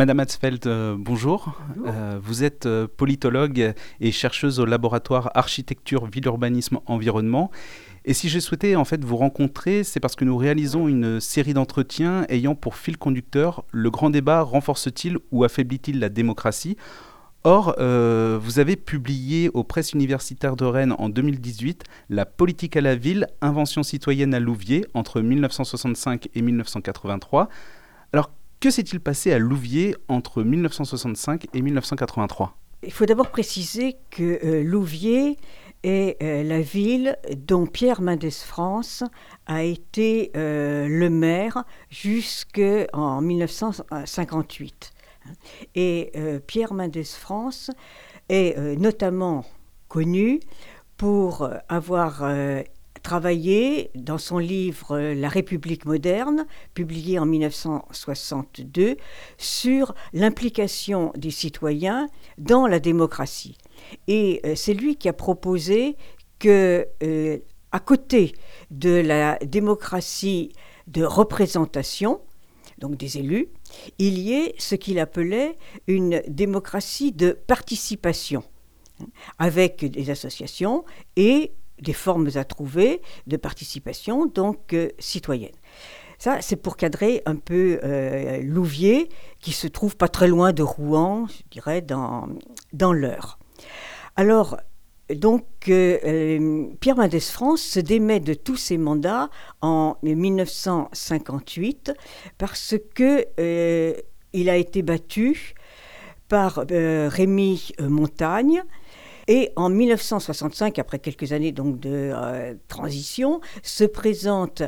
Madame Hatzfeld, euh, bonjour. Euh, vous êtes euh, politologue et chercheuse au laboratoire Architecture, Ville, Urbanisme, Environnement. Et si j'ai souhaité en fait vous rencontrer, c'est parce que nous réalisons une série d'entretiens ayant pour fil conducteur le grand débat renforce-t-il ou affaiblit-il la démocratie? Or, euh, vous avez publié aux presses universitaires de Rennes en 2018 La politique à la ville, invention citoyenne à Louviers entre 1965 et 1983. Que s'est-il passé à Louviers entre 1965 et 1983 Il faut d'abord préciser que euh, Louviers est euh, la ville dont Pierre Mendès France a été euh, le maire jusqu'en 1958. Et Pierre Mendès France est notamment connu pour avoir travaillé dans son livre La République moderne, publié en 1962, sur l'implication des citoyens dans la démocratie. Et euh, c'est lui qui a proposé que, euh, à côté de la démocratie de représentation, donc des élus, il y ait ce qu'il appelait une démocratie de participation, avec des associations et des formes à trouver de participation donc euh, citoyenne. Ça, c'est pour cadrer un peu Louviers, qui se trouve pas très loin de Rouen, je dirais, dans, dans l'Eure. Alors, donc, euh, euh, Pierre Mendès France se démet de tous ses mandats en 1958 parce que euh, il a été battu par Rémy Montagne. Et en 1965, après quelques années donc de transition, se présente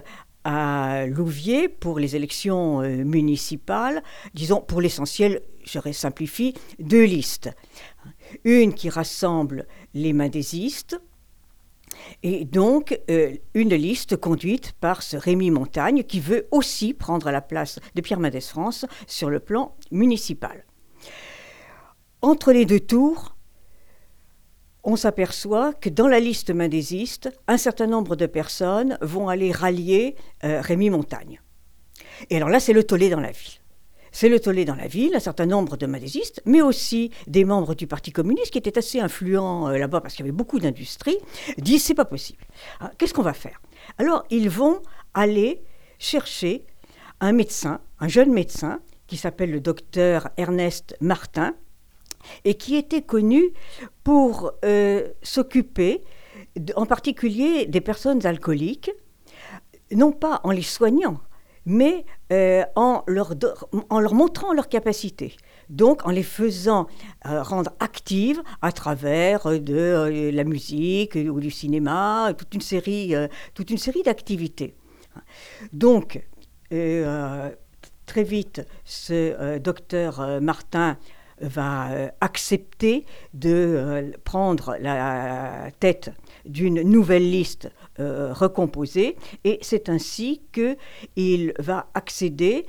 à Louviers pour les élections municipales, disons pour l'essentiel, je simplifie, deux listes une qui rassemble les mendésistes, et donc euh, une liste conduite par ce Rémi Montagne qui veut aussi prendre la place de Pierre Mendès France sur le plan municipal. Entre les deux tours, on s'aperçoit que dans la liste mendésiste, un certain nombre de personnes vont aller rallier euh, Rémi Montagne. Et alors là, c'est le tollé dans la ville. C'est le tollé dans la ville, un certain nombre de malaisistes, mais aussi des membres du Parti communiste qui étaient assez influents euh, là-bas parce qu'il y avait beaucoup d'industrie, disent c'est pas possible. Ah, qu'est-ce qu'on va faire? Alors ils vont aller chercher un médecin, un jeune médecin qui s'appelle le docteur Ernest Martin et qui était connu pour euh, s'occuper en particulier des personnes alcooliques, non pas en les soignant, mais euh, en, leur en leur montrant leurs capacités. Donc en les faisant euh, rendre actives à travers de la musique ou du cinéma, toute une série, toute une série d'activités. Donc très vite, ce docteur Martin va accepter de prendre la tête d'une nouvelle liste euh, recomposée et c'est ainsi qu'il va accéder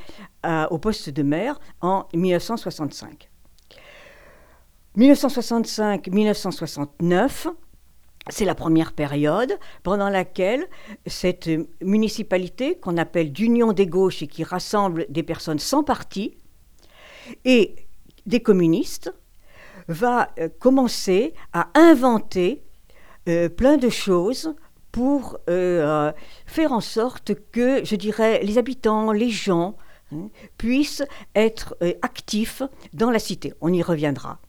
au poste de maire en 1965. 1965-1969, c'est la première période pendant laquelle cette municipalité qu'on appelle d'union des gauches et qui rassemble des personnes sans parti et des communistes va euh, commencer à inventer euh, plein de choses pour euh, faire en sorte que, je dirais, les habitants, les gens, hein, puissent être actifs dans la cité. On y reviendra.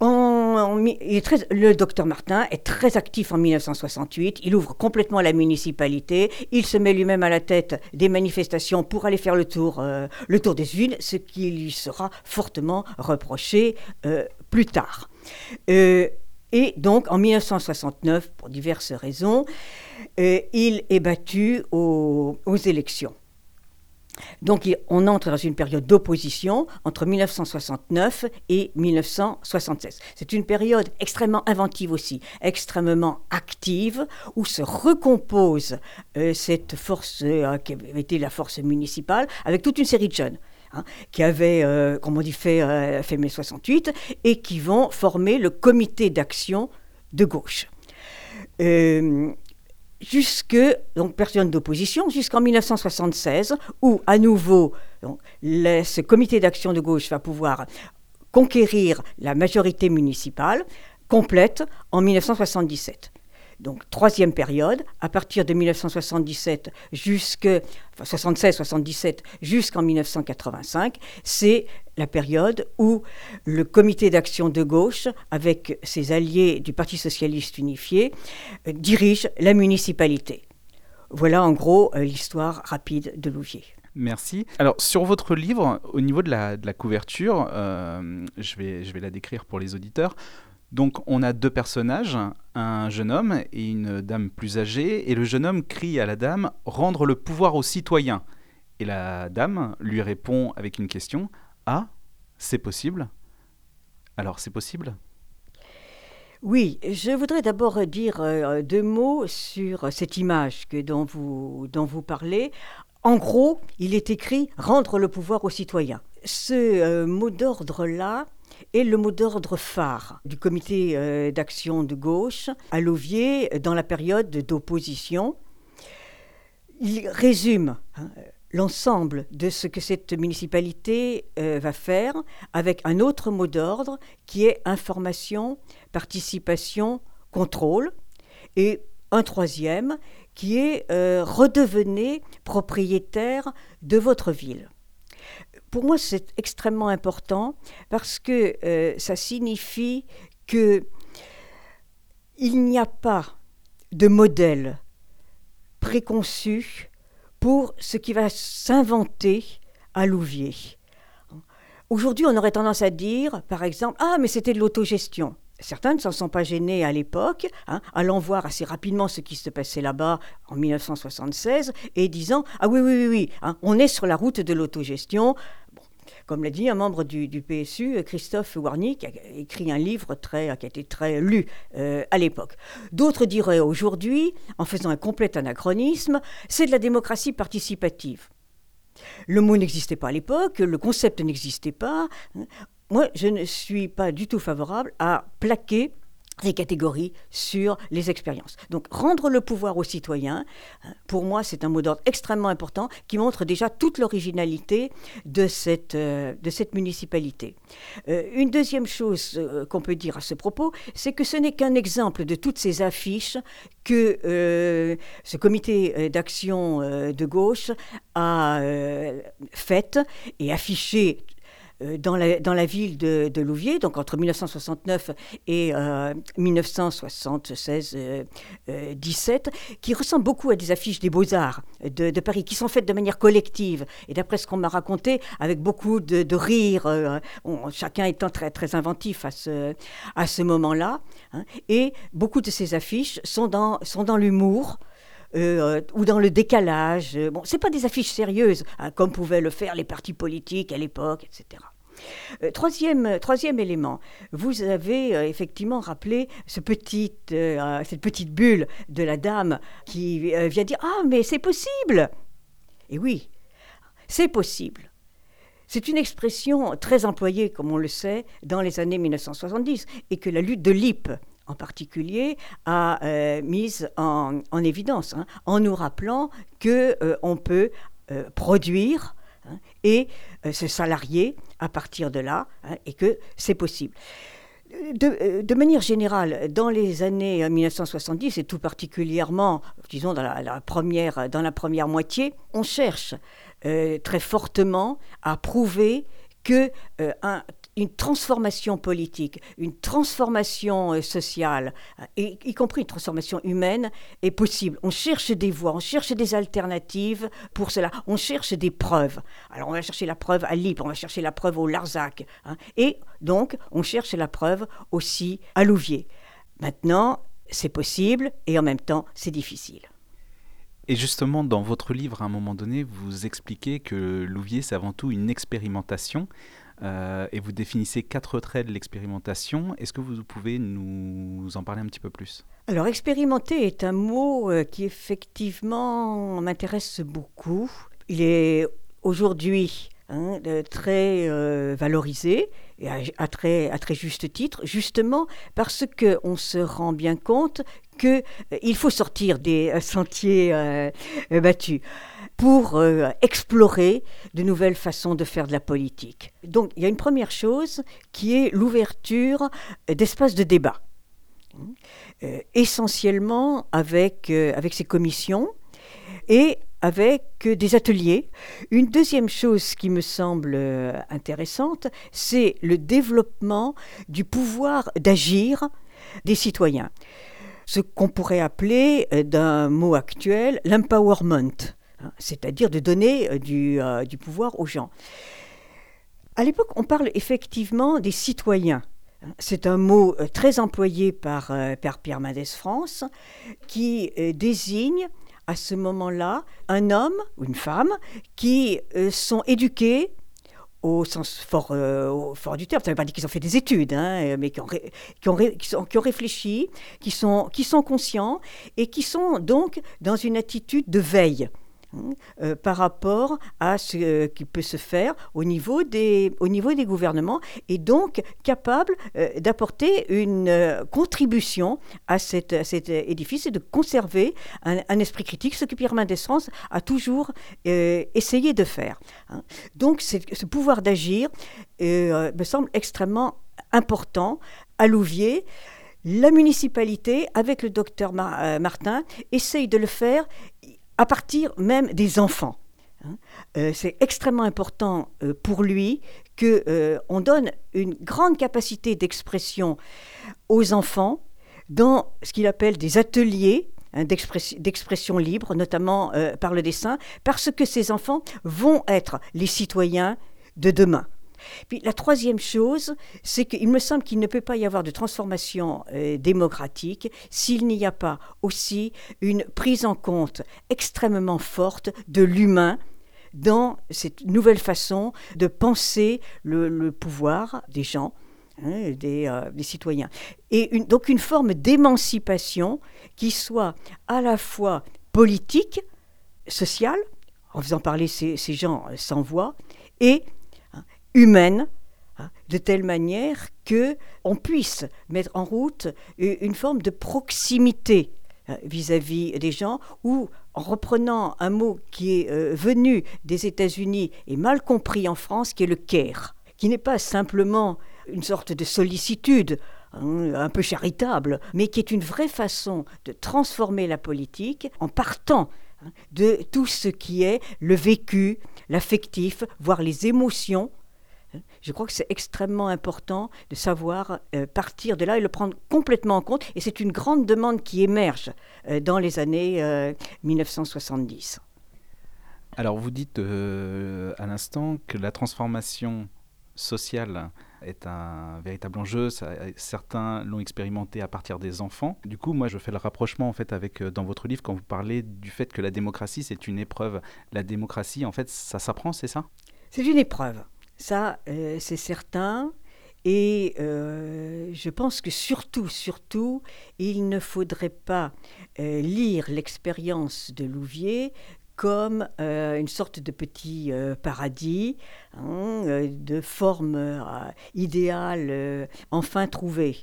Le docteur Martin est très actif en 1968. Il ouvre complètement la municipalité. Il se met lui-même à la tête des manifestations pour aller faire le tour, le tour des unes, ce qui lui sera fortement reproché plus tard. Et donc, en 1969, pour diverses raisons, euh, il est battu aux, élections. Donc, on entre dans une période d'opposition entre 1969 et 1976. C'est une période extrêmement inventive aussi, extrêmement active, où se recompose euh, cette force euh, qui avait été la force municipale avec toute une série de jeunes. hein, qui avaient, comme on dit, fait, fait mai 68, et qui vont former le comité d'action de gauche. Jusque, donc personne d'opposition, jusqu'en 1976, où à nouveau, donc, ce comité d'action de gauche va pouvoir conquérir la majorité municipale complète en 1977. Donc troisième période, à partir de 1977 jusque 76-77 jusqu'en 1985, c'est la période où le comité d'action de gauche, avec ses alliés du Parti socialiste unifié, euh, dirige la municipalité. Voilà en gros euh, l'histoire rapide de Louviers. Merci. Alors, sur votre livre, au niveau de la, couverture, euh, je vais la décrire pour les auditeurs. Donc, on a deux personnages, un jeune homme et une dame plus âgée, et le jeune homme crie à la dame Rendre le pouvoir aux citoyens. Et la dame lui répond avec une question Ah, c'est possible? Alors, c'est possible? Oui, je voudrais d'abord dire euh, deux mots sur cette image que, dont, vous, parlez en gros, il est écrit rendre le pouvoir aux citoyens. Ce euh, mot d'ordre-là est le mot d'ordre phare du comité euh, d'action de gauche à Louviers dans la période d'opposition. Il résume hein, l'ensemble de ce que cette municipalité euh, va faire avec un autre mot d'ordre qui est information, participation, contrôle. Et un troisième qui est euh, redevenez propriétaire de votre ville. Pour moi, c'est extrêmement important parce que euh, ça signifie que il n'y a pas de modèle préconçu pour ce qui va s'inventer à Louviers. Aujourd'hui, on aurait tendance à dire, par exemple, ah, mais c'était de l'autogestion. Certains ne s'en sont pas gênés à l'époque, hein, allant voir assez rapidement ce qui se passait là-bas en 1976 et disant Ah oui, oui, oui, oui hein, on est sur la route de l'autogestion. Comme l'a dit un membre du, PSU, Christophe Warny, qui a écrit un livre très, qui a été très lu euh, à l'époque. D'autres diraient aujourd'hui, en faisant un complet anachronisme, c'est de la démocratie participative. Le mot n'existait pas à l'époque, le concept n'existait pas moi, je ne suis pas du tout favorable à plaquer des catégories sur les expériences. Donc rendre le pouvoir aux citoyens, hein, pour moi c'est un mot d'ordre extrêmement important qui montre déjà toute l'originalité de cette, euh, de cette municipalité. Euh, une deuxième chose euh, qu'on peut dire à ce propos, c'est que ce n'est qu'un exemple de toutes ces affiches que ce comité d'action de gauche a faites et affichées euh, dans la, dans la ville de, Louviers, donc entre 1969 et 1976-17, euh, euh, qui ressemble beaucoup à des affiches des beaux-arts de, Paris, qui sont faites de manière collective. Et d'après ce qu'on m'a raconté, avec beaucoup de, rire, chacun étant très, très inventif à ce, moment-là. Hein. et beaucoup de ces affiches sont dans, sont dans l'humour. ou dans le décalage. Bon, c'est pas des affiches sérieuses, hein, comme pouvaient le faire les partis politiques à l'époque, etc. Euh, troisième, troisième élément, vous avez euh, effectivement rappelé euh, cette petite bulle de la dame qui vient dire Ah, mais c'est possible Et oui, c'est possible. C'est une expression très employée, comme on le sait, dans les années 1970 et que la lutte de l'IP en particulier a mise en, évidence, hein, en nous rappelant que on peut produire Hein, et euh, se salarier à partir de là, hein, et que c'est possible. Euh, de, manière générale, dans les années 1970, et tout particulièrement, disons, dans la, première, dans la première moitié, on cherche euh, très fortement à prouver que un une transformation politique, une transformation euh, sociale, euh, y, compris une transformation humaine, est possible. On cherche des voies, on cherche des alternatives pour cela. On cherche des preuves. Alors on va chercher la preuve à Libre, on va chercher la preuve au Larzac. Hein. et donc on cherche la preuve aussi à Louviers. Maintenant, c'est possible et en même temps, c'est difficile. Et justement, dans votre livre, à un moment donné, vous expliquez que Louviers, c'est avant tout une expérimentation. Euh, et vous définissez quatre traits de l'expérimentation. Est-ce que vous pouvez nous en parler un petit peu plus? Alors, expérimenter est un mot euh, qui effectivement m'intéresse beaucoup. Il est aujourd'hui hein, très valorisé et à, très, à très juste titre, justement parce qu'on se rend bien compte qu'il faut sortir des sentiers battus pour explorer de nouvelles façons de faire de la politique. Donc il y a une première chose qui est l'ouverture d'espaces de débat. Euh, essentiellement avec, euh, avec ces commissions et avec euh, des ateliers. Une deuxième chose qui me semble intéressante, c'est le développement du pouvoir d'agir des citoyens. Ce qu'on pourrait appeler d'un mot actuel l'empowerment, hein, c'est-à-dire de donner du, du pouvoir aux gens. À l'époque, on parle effectivement des citoyens. C'est un mot euh, très employé par, euh, Pierre Mendès France qui euh, désigne à ce moment-là un homme ou une femme qui sont éduqués au sens fort, du terme. Ça ne veut pas dire qu'ils ont fait des études, hein, mais qui ont, réfléchi, sont, qui sont conscients et qui sont donc dans une attitude de veille. Euh, par rapport à ce euh, qui peut se faire au niveau des, au niveau des gouvernements et donc capable euh, d'apporter une contribution à, cette, cet édifice et de conserver un, esprit critique, ce que Pierre Mendès France a toujours essayé de faire. Hein. Donc ce pouvoir d'agir me semble extrêmement important à Louvier. La municipalité, avec le docteur Martin, essaye de le faire à partir même des enfants. Hein. Euh, c'est extrêmement important euh, pour lui qu'on euh, donne une grande capacité d'expression aux enfants dans ce qu'il appelle des ateliers hein, d'expression libre, notamment par le dessin, parce que ces enfants vont être les citoyens de demain. Puis la troisième chose, c'est qu'il me semble qu'il ne peut pas y avoir de transformation euh, démocratique s'il n'y a pas aussi une prise en compte extrêmement forte de l'humain dans cette nouvelle façon de penser le, pouvoir des gens. Hein, euh, des, citoyens. Et donc une forme d'émancipation qui soit à la fois politique, sociale, en faisant parler ces, ces gens sans voix, et humaine, hein, de telle manière que on puisse mettre en route une forme de proximité hein, vis-à-vis des gens ou en reprenant un mot qui est euh, venu des États-Unis et mal compris en France, qui est le care, qui n'est pas simplement une sorte de sollicitude, hein, un peu charitable, mais qui est une vraie façon de transformer la politique en partant de tout ce qui est le vécu, l'affectif, voire les émotions je crois que c'est extrêmement important de savoir euh, partir de là et le prendre complètement en compte. Et c'est une grande demande qui émerge euh, dans les années 1970. Euh, Alors vous dites à l'instant que la transformation sociale est un véritable enjeu. certains l'ont expérimenté à partir des enfants. Du coup, moi, je fais le rapprochement en fait avec dans votre livre quand vous parlez du fait que la démocratie c'est une épreuve. La démocratie, en fait, ça s'apprend, c'est ça? C'est une épreuve. Ça, euh, c'est certain. Et euh, je pense que surtout, surtout, il ne faudrait pas euh, lire l'expérience de Louvier comme une sorte de petit paradis, hein, de forme idéale enfin trouvée.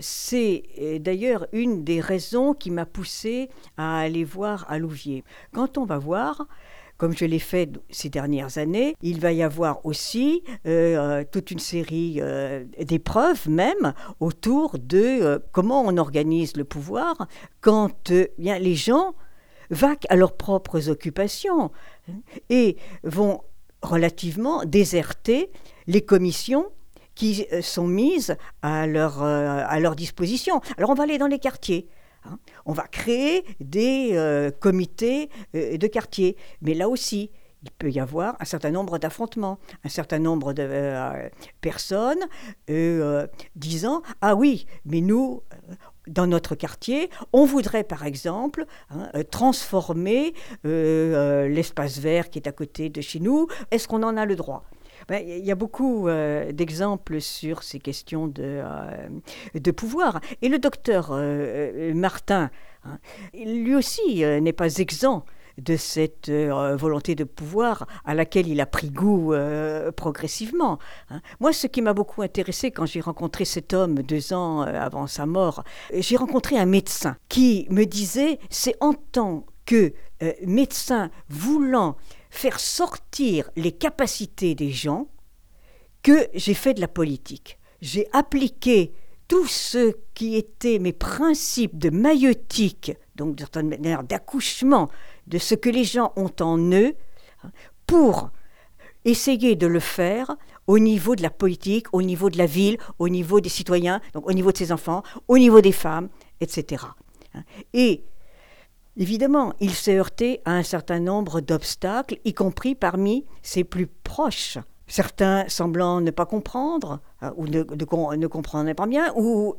c'est d'ailleurs une des raisons qui m'a poussé à aller voir à Louvier. Quand on va voir, comme je l'ai fait ces dernières années, il va y avoir aussi euh, euh, toute une série euh, d'épreuves même autour de comment on organise le pouvoir quand bien, les gens vaquent à leurs propres occupations hein, et vont relativement déserter les commissions qui sont mises à leur, à leur disposition. Alors on va aller dans les quartiers. Hein. On va créer des euh, comités euh, de quartier. Mais là aussi, il peut y avoir un certain nombre d'affrontements, un certain nombre de euh, personnes disant Ah oui, mais nous, dans notre quartier, on voudrait par exemple hein, transformer l'espace vert qui est à côté de chez nous. Est-ce qu'on en a le droit? Ben, il y a beaucoup euh, d'exemples sur ces questions de, euh, pouvoir. Et le docteur euh, Martin, hein, lui aussi n'est pas exempt de cette volonté de pouvoir à laquelle il a pris goût progressivement. Hein. Moi, ce qui m'a beaucoup intéressé quand j'ai rencontré cet homme deux ans avant sa mort, j'ai rencontré un médecin qui me disait, c'est en tant que médecin voulant faire sortir les capacités des gens que j'ai fait de la politique. J'ai appliqué tout ce qui était mes principes de maïotique, donc d'une manière d'accouchement de ce que les gens ont en eux, pour essayer de le faire au niveau de la politique, au niveau de la ville, au niveau des citoyens, donc au niveau de ses enfants, au niveau des femmes, etc. Et évidemment, il s'est heurté à un certain nombre d'obstacles, y compris parmi ses plus proches. Certains semblant ne pas comprendre, euh, ou ne, ne, comprendre pas bien, ou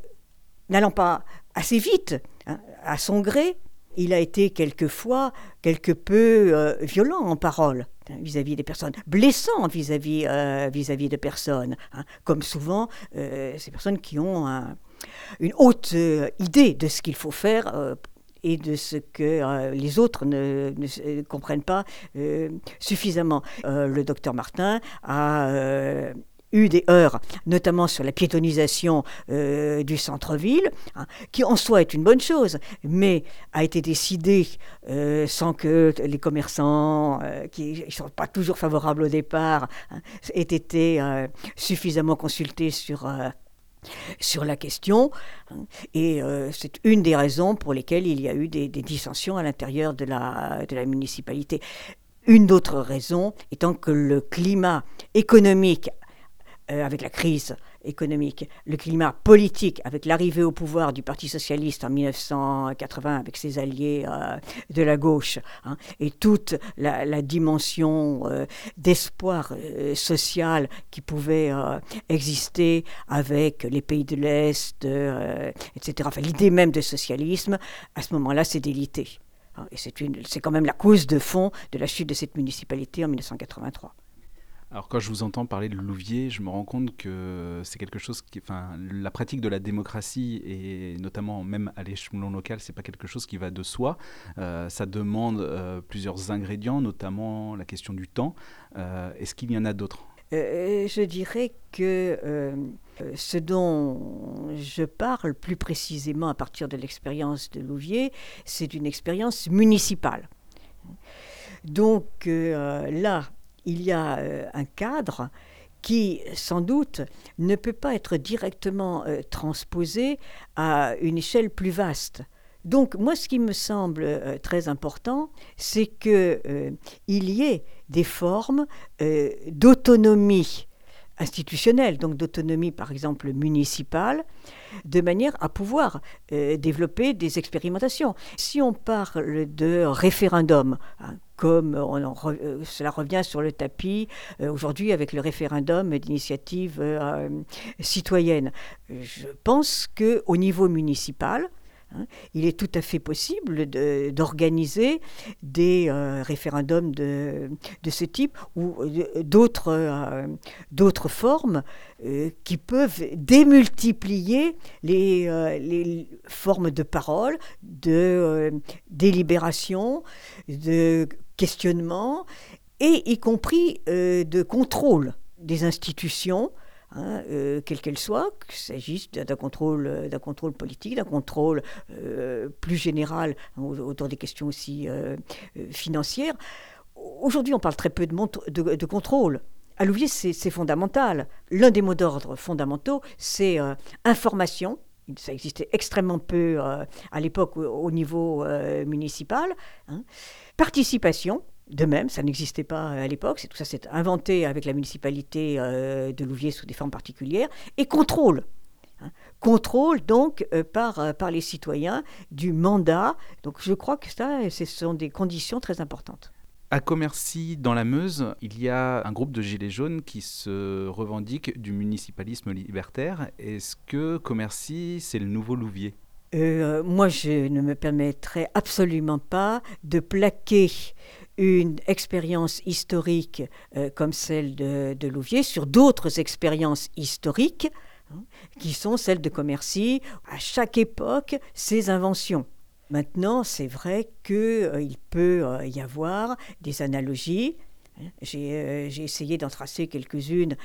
n'allant pas assez vite, hein, à son gré, il a été quelquefois quelque peu euh, violent en parole hein, vis-à-vis des personnes, blessant vis-à-vis euh, vis-à-vis de personnes, hein, comme souvent ces personnes qui ont une haute idée de ce qu'il faut faire et de ce que euh, les autres ne, comprennent pas euh, suffisamment. Euh, le docteur Martin a eu des heures, notamment sur la piétonisation du centre-ville, hein, qui en soi est une bonne chose, mais a été décidée sans que les commerçants, qui ne sont pas toujours favorables au départ, hein, aient été suffisamment consultés sur sur la question. Hein. Et euh, c'est une des raisons pour lesquelles il y a eu des, dissensions à l'intérieur de la, municipalité. Une autre raison étant que le climat économique, euh, avec la crise économique, le climat politique, avec l'arrivée au pouvoir du Parti socialiste en 1980 avec ses alliés euh, de la gauche, hein, et toute la, dimension euh, d'espoir euh, social qui pouvait exister avec les pays de l'Est, etc. L'idée même de socialisme, à ce moment-là, c'est délité. Hein, et c'est quand même la cause de fond de la chute de cette municipalité en 1983. Alors quand je vous entends parler de Louvier, je me rends compte que c'est quelque chose qui, enfin, la pratique de la démocratie et notamment même à l'échelon local, c'est pas quelque chose qui va de soi. Euh, ça demande euh, plusieurs ingrédients, notamment la question du temps. Euh, est-ce qu'il y en a d'autres? Je dirais que ce dont je parle plus précisément à partir de l'expérience de Louvier, c'est une expérience municipale. Donc là, il y a euh, un cadre qui, sans doute, ne peut pas être directement euh, transposé à une échelle plus vaste. Donc, moi, ce qui me semble euh, très important, c'est qu'il y ait des formes d'autonomie institutionnelle, donc d'autonomie par exemple municipale, de manière à pouvoir euh, développer des expérimentations. Si on parle de référendum, hein, comme euh, cela revient sur le tapis euh, aujourd'hui avec le référendum d'initiative citoyenne, je pense qu'au niveau municipal. Il est tout à fait possible d'organiser des euh, référendums de, ce type ou euh, d'autres d'autres formes euh, qui peuvent démultiplier les formes de parole, de délibération, de questionnement et y compris de contrôle des institutions Hein, euh, quelle qu'elle soit, qu'il s'agisse d'un contrôle, euh, contrôle politique, d'un contrôle euh, plus général hein, autour des questions aussi financières. Aujourd'hui, on parle très peu de, de, contrôle. À Louvier, c'est fondamental. L'un des mots d'ordre fondamentaux, c'est information. Ça existait extrêmement peu à l'époque au, niveau municipal. Hein. Participation, de même, ça n'existait pas à l'époque, c'est tout ça s'est inventé avec la municipalité euh, de Louviers sous des formes particulières, et contrôle. Hein. Contrôle donc euh, par, euh, par les citoyens du mandat. Donc je crois que ça, ce sont des conditions très importantes. À Commercy, dans la Meuse, il y a un groupe de gilets jaunes qui se revendique du municipalisme libertaire. Est-ce que Commercy, c'est le nouveau Louviers? Moi, je ne me permettrai absolument pas de plaquer une expérience historique euh, comme celle de, Louvier sur d'autres expériences historiques hein, qui sont celles de Commercy, à chaque époque, ses inventions. Maintenant, c'est vrai qu'il peut y avoir des analogies. J'ai essayé d'en tracer quelques-unes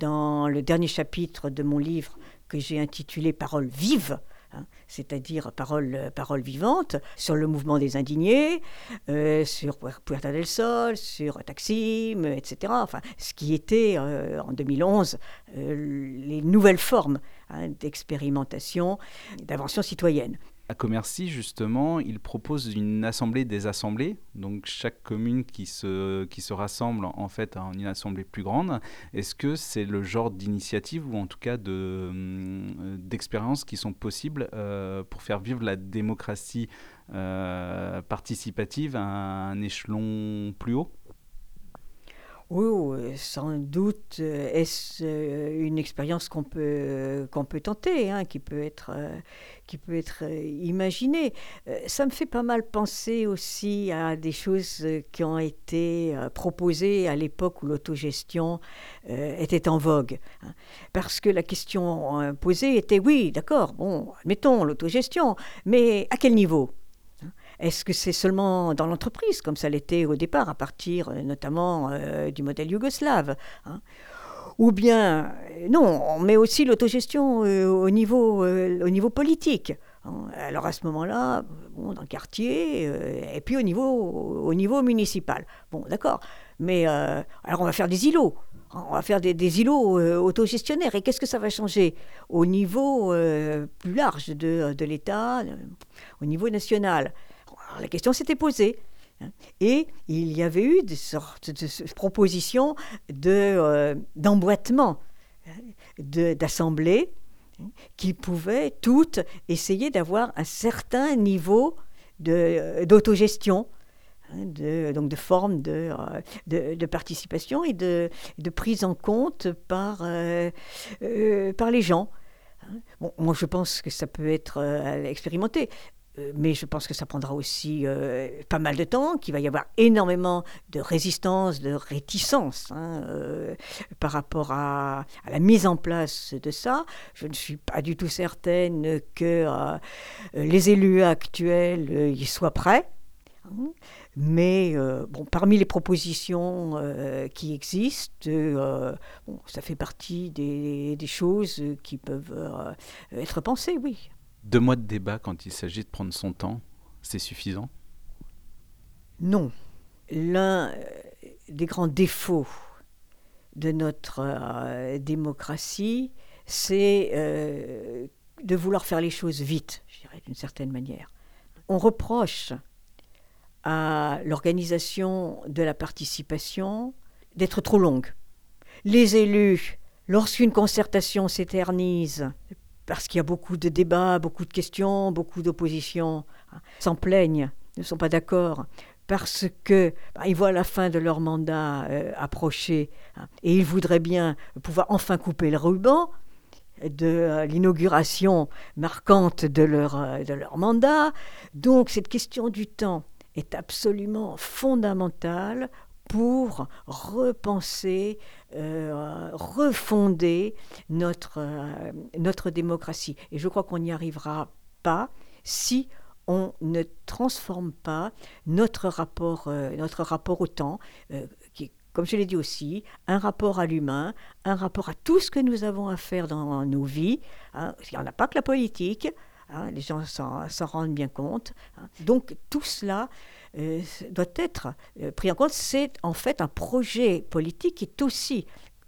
dans le dernier chapitre de mon livre que j'ai intitulé Paroles vives, Hein, c'est-à-dire parole, parole vivante, sur le mouvement des indignés, euh, sur Puerta del Sol, sur Taksim, etc. Enfin, ce qui était euh, en 2011 euh, les nouvelles formes hein, d'expérimentation, d'invention citoyenne. À Commercy, justement, il propose une assemblée des assemblées, donc chaque commune qui se, rassemble en fait en une assemblée plus grande. Est-ce que c'est le genre d'initiative ou en tout cas euh, d'expériences qui sont possibles euh, pour faire vivre la démocratie euh, participative à un échelon plus haut? Oui, sans doute euh, est-ce euh, une expérience qu'on peut, qu'on peut tenter, hein, qui peut être, euh, qui peut être imaginée. Ça me fait pas mal penser aussi à des choses qui ont été proposées à l'époque où l'autogestion était en vogue. Hein. Parce que la question posée était, oui, d'accord, bon, admettons l'autogestion, mais à quel niveau? Est-ce que c'est seulement dans l'entreprise, comme ça l'était au départ, à partir euh, notamment euh, du modèle yougoslave hein? Ou bien, euh, non, on met aussi l'autogestion au, niveau, au niveau politique. Hein? Alors à ce moment-là, bon, dans le quartier, et puis au niveau, au niveau municipal. Bon, d'accord. Mais alors on va faire des îlots. Hein, on va faire des, îlots autogestionnaires. Et qu'est-ce que ça va changer? Au niveau plus large de, de l'État, au niveau national la question s'était posée. Hein. Et il y avait eu des sortes de propositions de, euh, d'emboîtement, hein, d'assemblées hein, qui pouvaient toutes essayer d'avoir un certain niveau de, d'autogestion, de, donc de forme de, euh, de, participation et de, de, prise en compte par, euh, par les gens. Moi, je pense que ça peut être expérimenté. Euh, mais je pense que ça prendra aussi euh, pas mal de temps, qu'il va y avoir énormément de résistance, de réticence hein, euh, par rapport à, la mise en place de ça. Je ne suis pas du tout certaine que les élus actuels y soient prêts. Hein. Mais bon, parmi les propositions qui existent, bon, ça fait partie des, des choses qui peuvent être pensées, oui. Deux mois de débat quand il s'agit de prendre son temps, c'est suffisant? Non. L'un euh, des grands défauts de notre euh, démocratie, c'est euh, de vouloir faire les choses vite, je dirais d'une certaine manière. On reproche à l'organisation de la participation d'être trop longue. Les élus, lorsqu'une concertation s'éternise, parce qu'il y a beaucoup de débats, beaucoup de questions, beaucoup d'oppositions, hein, s'en plaignent, ne sont pas d'accord, parce que bah, ils voient la fin de leur mandat euh, approcher hein, et ils voudraient bien pouvoir enfin couper le ruban de euh, l'inauguration marquante de leur, euh, de leur mandat. Donc cette question du temps est absolument fondamentale pour repenser, euh, refonder notre, euh, notre démocratie. Et je crois qu'on n'y arrivera pas si on ne transforme pas notre rapport, euh, notre rapport au temps, qui est, comme je l'ai dit aussi, un rapport à l'humain, un rapport à tout ce que nous avons à faire dans nos vies. Hein. Il n'y en a pas que la politique, hein, les gens s'en rendent bien compte. Hein. Donc tout cela euh, doit être euh, pris en compte. C'est en fait un projet politique qui est aussi,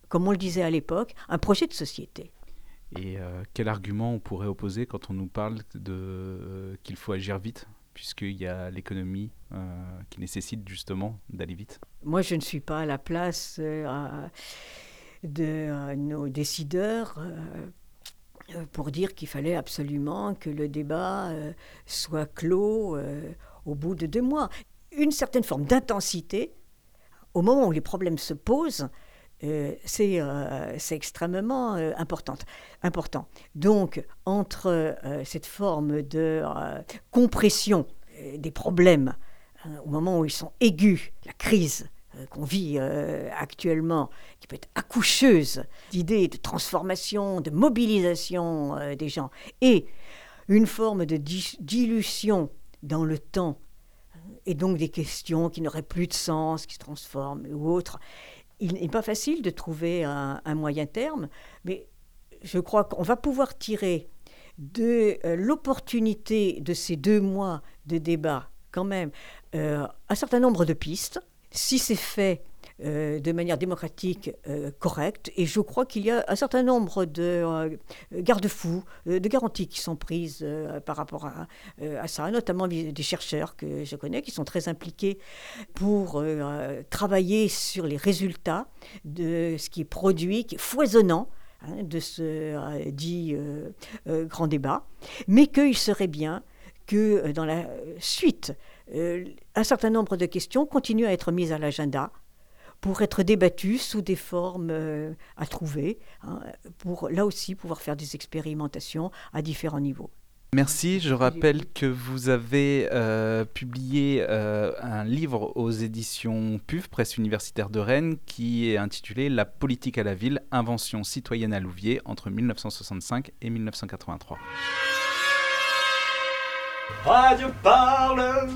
comme on le disait à l'époque, un projet de société. Et euh, quel argument on pourrait opposer quand on nous parle de qu'il faut agir vite puisqu'il y a l'économie qui nécessite justement d'aller vite? Moi, je ne suis pas à la place de nos décideurs pour dire qu'il fallait absolument que le débat soit clos au bout de deux mois. Une certaine forme d'intensité, au moment où les problèmes se posent, euh, euh, c'est extrêmement euh, important. Donc, entre cette forme de compression des problèmes, hein, au moment où ils sont aigus, la crise qu'on vit actuellement, qui peut être accoucheuse d'idées de transformation, de mobilisation des gens, et une forme de dilution dans le temps, et donc des questions qui n'auraient plus de sens, qui se transforment ou autres, il n'est pas facile de trouver un, moyen terme, mais je crois qu'on va pouvoir tirer de euh, l'opportunité de ces deux mois de débat quand même euh, un certain nombre de pistes. Si c'est fait de manière démocratique euh, correcte. Et je crois qu'il y a un certain nombre de euh, garde-fous, de garanties qui sont prises par rapport à, à, ça, notamment des chercheurs que je connais qui sont très impliqués pour travailler sur les résultats de ce qui est produit, qui est foisonnant hein, de ce dit grand débat, mais qu'il serait bien que dans la suite, un certain nombre de questions continuent à être mises à l'agenda pour être débattu sous des formes euh, à trouver, hein, pour là aussi pouvoir faire des expérimentations à différents niveaux. Merci. Je rappelle que vous avez euh, publié euh, un livre aux éditions PUF, Presse universitaire de Rennes, qui est intitulé La politique à la ville, invention citoyenne à Louvier entre 1965 et 1983. Radio Parle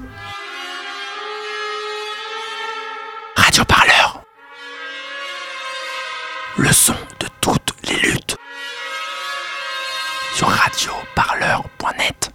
Radio Parleur. radioparleur.net.